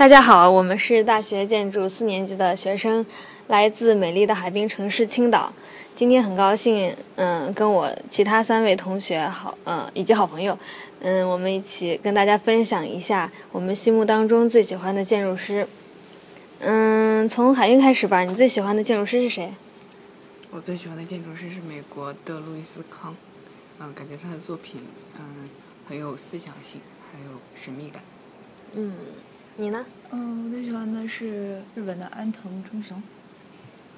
大家好，我们是大学建筑四年级的学生，来自美丽的海滨城市青岛。今天很高兴，嗯，跟我其他三位同学好，嗯，以及好朋友，嗯，我们一起跟大家分享一下我们心目当中最喜欢的建筑师。嗯，从海英开始吧，你最喜欢的建筑师是谁？我最喜欢的建筑师是美国的路易斯康，嗯，感觉他的作品，嗯，很有思想性，还有神秘感。嗯，你呢？嗯，我最喜欢的是日本的安藤忠雄。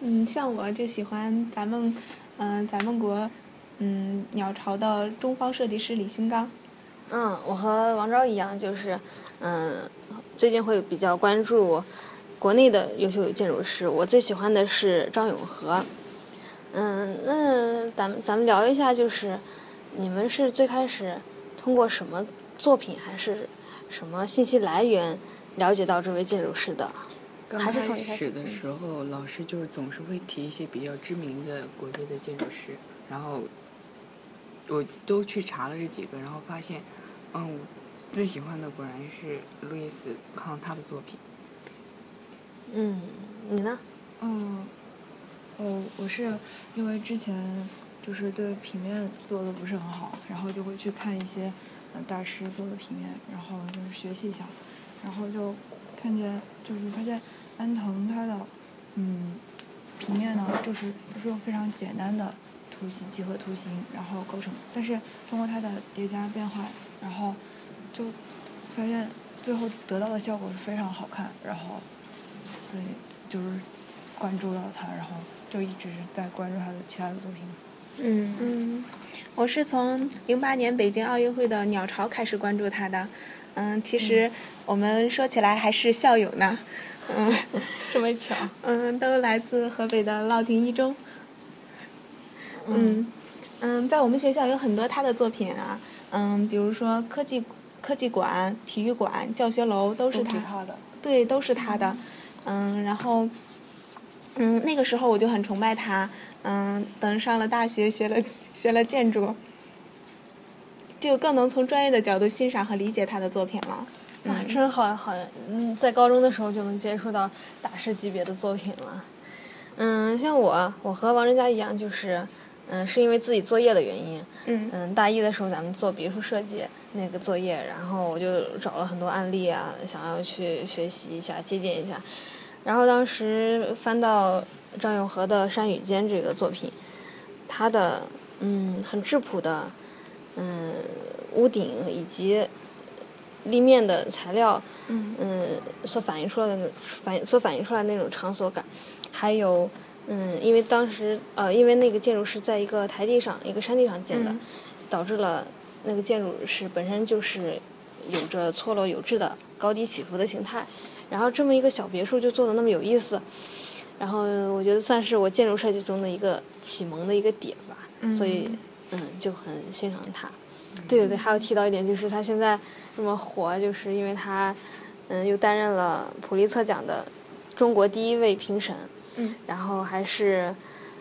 嗯，像我就喜欢咱们，嗯，咱们国，嗯，鸟巢的中方设计师李新刚。嗯，我和王昭一样，就是，嗯，最近会比较关注国内的优秀建筑师。我最喜欢的是张永和。嗯，那咱们咱们聊一下，就是你们是最开始通过什么作品，还是什么信息来源了解到这位建筑师的？刚还是从开始始的时候，老师就是总是会提一些比较知名的国际的建筑师，然后我都去查了这几个，然后发现，嗯，最喜欢的果然是路易斯康他的作品。嗯，你呢？嗯，我，我是因为之前就是对平面做的不是很好，然后就会去看一些呃大师做的平面，然后就是学习一下，然后就看见就是发现安藤他的嗯平面呢，就是都是用非常简单的图形几何图形然后构成，但是通过它的叠加变化，然后就发现最后得到的效果是非常好看，然后所以就是关注到他，然后就一直在关注他的其他的作品。嗯。嗯，我是从零八年北京奥运会的鸟巢开始关注他的。嗯，其实我们说起来还是校友呢。嗯 这么巧。嗯，都来自河北的乐亭一中。嗯嗯，在我们学校有很多他的作品啊。嗯，比如说科技科技馆、体育馆、教学楼都是他。的。对，都是他的。嗯，然后，嗯，那个时候我就很崇拜他。嗯，等上了大学，学了学了建筑，就更能从专业的角度欣赏和理解他的作品了。哇，真好呀，好呀，嗯，在高中的时候就能接触到大师级别的作品了。嗯，像我，我和王仁佳一样，就是，嗯，是因为自己作业的原因。嗯嗯，大一的时候咱们做别墅设计那个作业，然后我就找了很多案例啊，想要去学习一下、借鉴一下。然后当时翻到张永和的《山与间》这个作品，他的嗯很质朴的嗯屋顶以及立面的材料，嗯。嗯所反映出来的反所反映出来的那种场所感，还有嗯因为当时呃因为那个建筑是在一个台地上一个山地上建的，嗯导致了那个建筑是本身就是有着错落有致的高低起伏的形态，然后这么一个小别墅就做的那么有意思，然后我觉得算是我建筑设计中的一个启蒙的一个点吧，所以嗯就很欣赏他。对对对，还有提到一点就是他现在这么火，就是因为他嗯又担任了普利策奖的中国第一位评审，嗯然后还是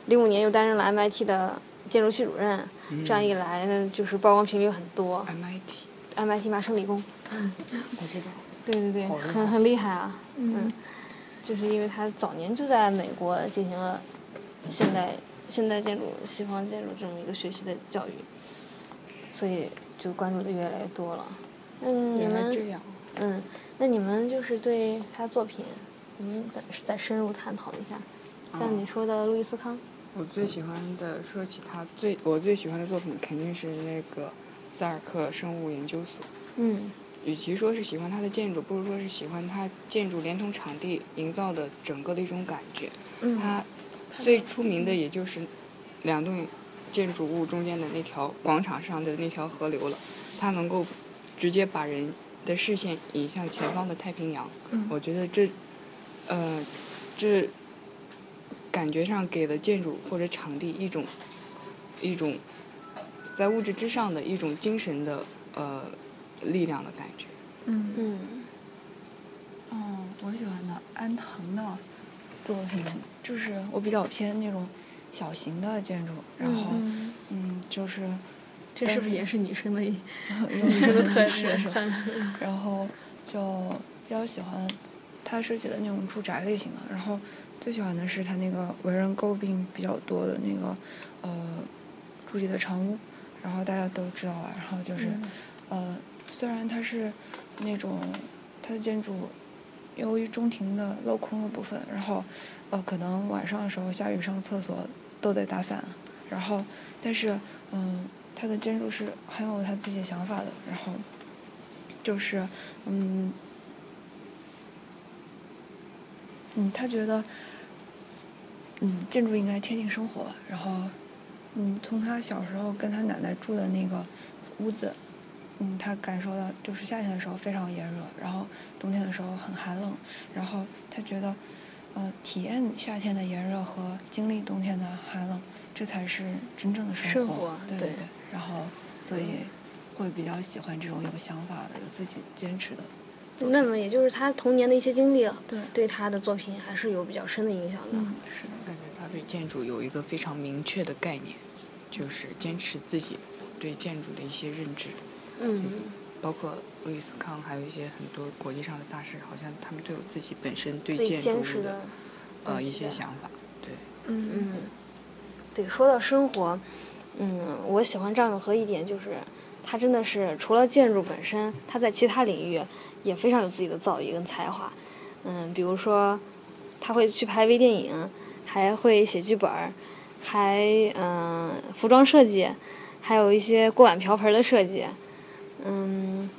零五年又担任了 MIT 的建筑系主任，这样一来呢，就是曝光频率很多。MIT，MIT 麻省理工，我知道。对对对，很很厉害啊，嗯。就是因为他早年就在美国进行了现代现代建筑、西方建筑这么一个学习的教育，所以就关注的越来越多了。嗯，你们这样。嗯，那你们就是对他作品，你们再再深入探讨一下，像你说的路易斯康，我最喜欢的，说起他最我最喜欢的作品，肯定是那个萨尔克生物研究所。嗯与其说是喜欢它的建筑，不如说是喜欢它建筑连同场地营造的整个的一种感觉。嗯它最出名的也就是两栋建筑物中间的那条广场上的那条河流了，它能够直接把人的视线引向前方的太平洋。嗯我觉得这，呃，这感觉上给了建筑或者场地一种一种在物质之上的一种精神的呃力量的感觉。嗯嗯哦，我喜欢的安藤的作品，就是我比较偏那种小型的建筑，然后嗯嗯，就是这是不是也是女生 的女生的特质？是然后就比较喜欢他设计的那种住宅类型的。然后最喜欢的是他那个为人诟病比较多的那个呃朱迪的长屋，然后大家都知道啊。然后就是、呃，虽然它是那种它的建筑由于中庭的镂空的部分，然后呃可能晚上的时候下雨上厕所都得打伞，然后但是嗯，它的建筑是很有他自己想法的，然后就是嗯嗯，他觉得嗯建筑应该贴近生活，然后嗯从他小时候跟他奶奶住的那个屋子。嗯，他感受到就是夏天的时候非常炎热，然后冬天的时候很寒冷，然后他觉得，呃，体验夏天的炎热和经历冬天的寒冷，这才是真正的生活。生活对对对。然后，所以会比较喜欢这种有想法的、有自己坚持的。那么也就是他童年的一些经历，对对他的作品还是有比较深的影响的。嗯，是的，感觉他对建筑有一个非常明确的概念，就是坚持自己对建筑的一些认知。嗯，包括路易斯康，还有一些很多国际上的大师，好像他们都有自己本身对建筑物的的呃一些想法。对，嗯嗯，对，说到生活，嗯，我喜欢张永和一点就是，他真的是除了建筑本身，他在其他领域也非常有自己的造诣跟才华。嗯，比如说他会去拍微电影，还会写剧本儿，还嗯、服装设计，还有一些锅碗瓢盆的设计。嗯，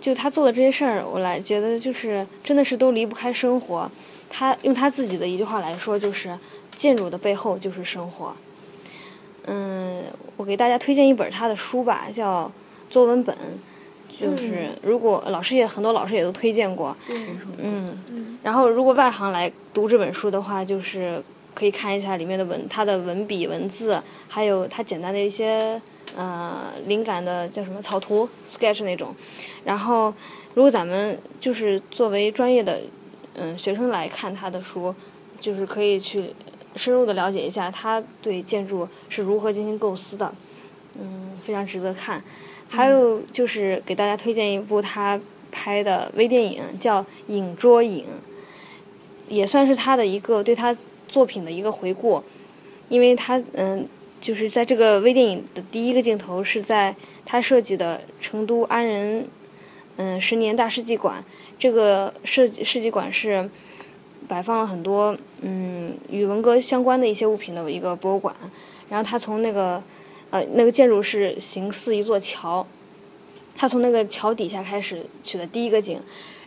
就他做的这些事儿，我来觉得就是真的是都离不开生活。他用他自己的一句话来说，就是建筑的背后就是生活。嗯，我给大家推荐一本他的书吧，叫《作文本》，就是如果老师也很多老师也都推荐过，对，嗯，然后如果外行来读这本书的话，就是可以看一下里面的文，他的文笔、文字，还有他简单的一些呃灵感的叫什么草图 sketch 那种。然后，如果咱们就是作为专业的嗯学生来看他的书，就是可以去深入的了解一下他对建筑是如何进行构思的，嗯，非常值得看。还有就是给大家推荐一部他拍的微电影，叫《影捉影》，也算是他的一个对他作品的一个回顾，因为他嗯，就是在这个微电影的第一个镜头是在他设计的成都安仁嗯十年大世纪馆，这个设计世纪馆是摆放了很多嗯与文革相关的一些物品的一个博物馆，然后他从那个呃那个建筑是形似一座桥，他从那个桥底下开始取的第一个景，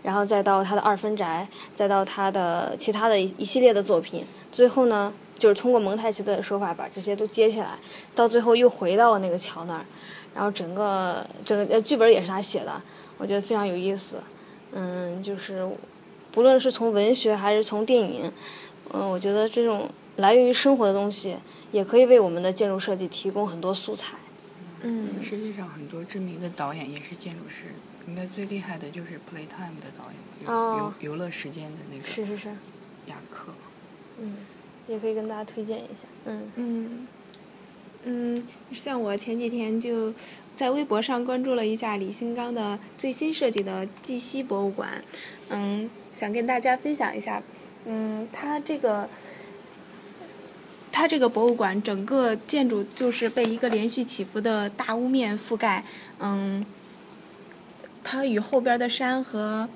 然后再到他的二分宅，再到他的其他的一一系列的作品，最后呢就是通过蒙太奇的手法把这些都接起来，到最后又回到了那个桥那儿，然后整个整个呃剧本也是他写的，我觉得非常有意思，嗯，就是不论是从文学还是从电影，嗯，我觉得这种来源于生活的东西，也可以为我们的建筑设计提供很多素材。嗯。世界上很多知名的导演也是建筑师，应该最厉害的就是 Playtime 的导演吧，哦。游游乐时间的那个是是是，雅克。嗯，也可以跟大家推荐一下。嗯嗯，嗯，像我前几天就在微博上关注了一下李新刚的最新设计的绩溪博物馆，嗯，想跟大家分享一下，嗯，他这个。它这个博物馆整个建筑就是被一个连续起伏的大屋面覆盖，嗯，它与后边的山和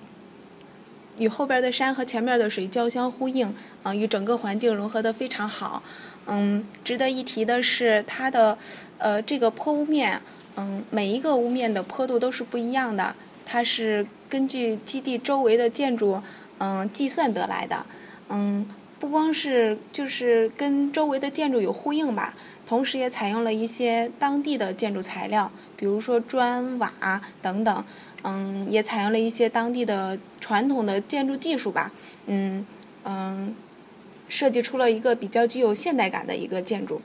与后边的山和前面的水交相呼应，嗯、与整个环境融合得非常好。嗯，值得一提的是它的呃这个坡屋面，嗯，每一个屋面的坡度都是不一样的，它是根据基地周围的建筑嗯计算得来的，嗯。不光是就是跟周围的建筑有呼应吧，同时也采用了一些当地的建筑材料，比如说砖瓦等等，嗯，也采用了一些当地的传统的建筑技术吧，嗯嗯，设计出了一个比较具有现代感的一个建筑。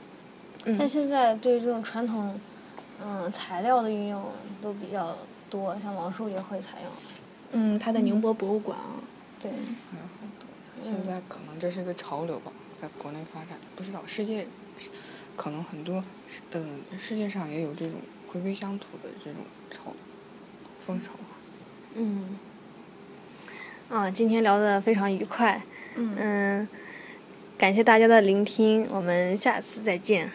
像现在对这种传统嗯材料的运用都比较多，像王树也会采用。嗯，他的宁波博物馆啊，对，还有好多。现在可能这是个潮流吧，在国内发展，不知道世界可能很多，嗯，世界上也有这种回归乡土的这种潮风潮。嗯，啊，今天聊得非常愉快，嗯嗯，感谢大家的聆听，我们下次再见。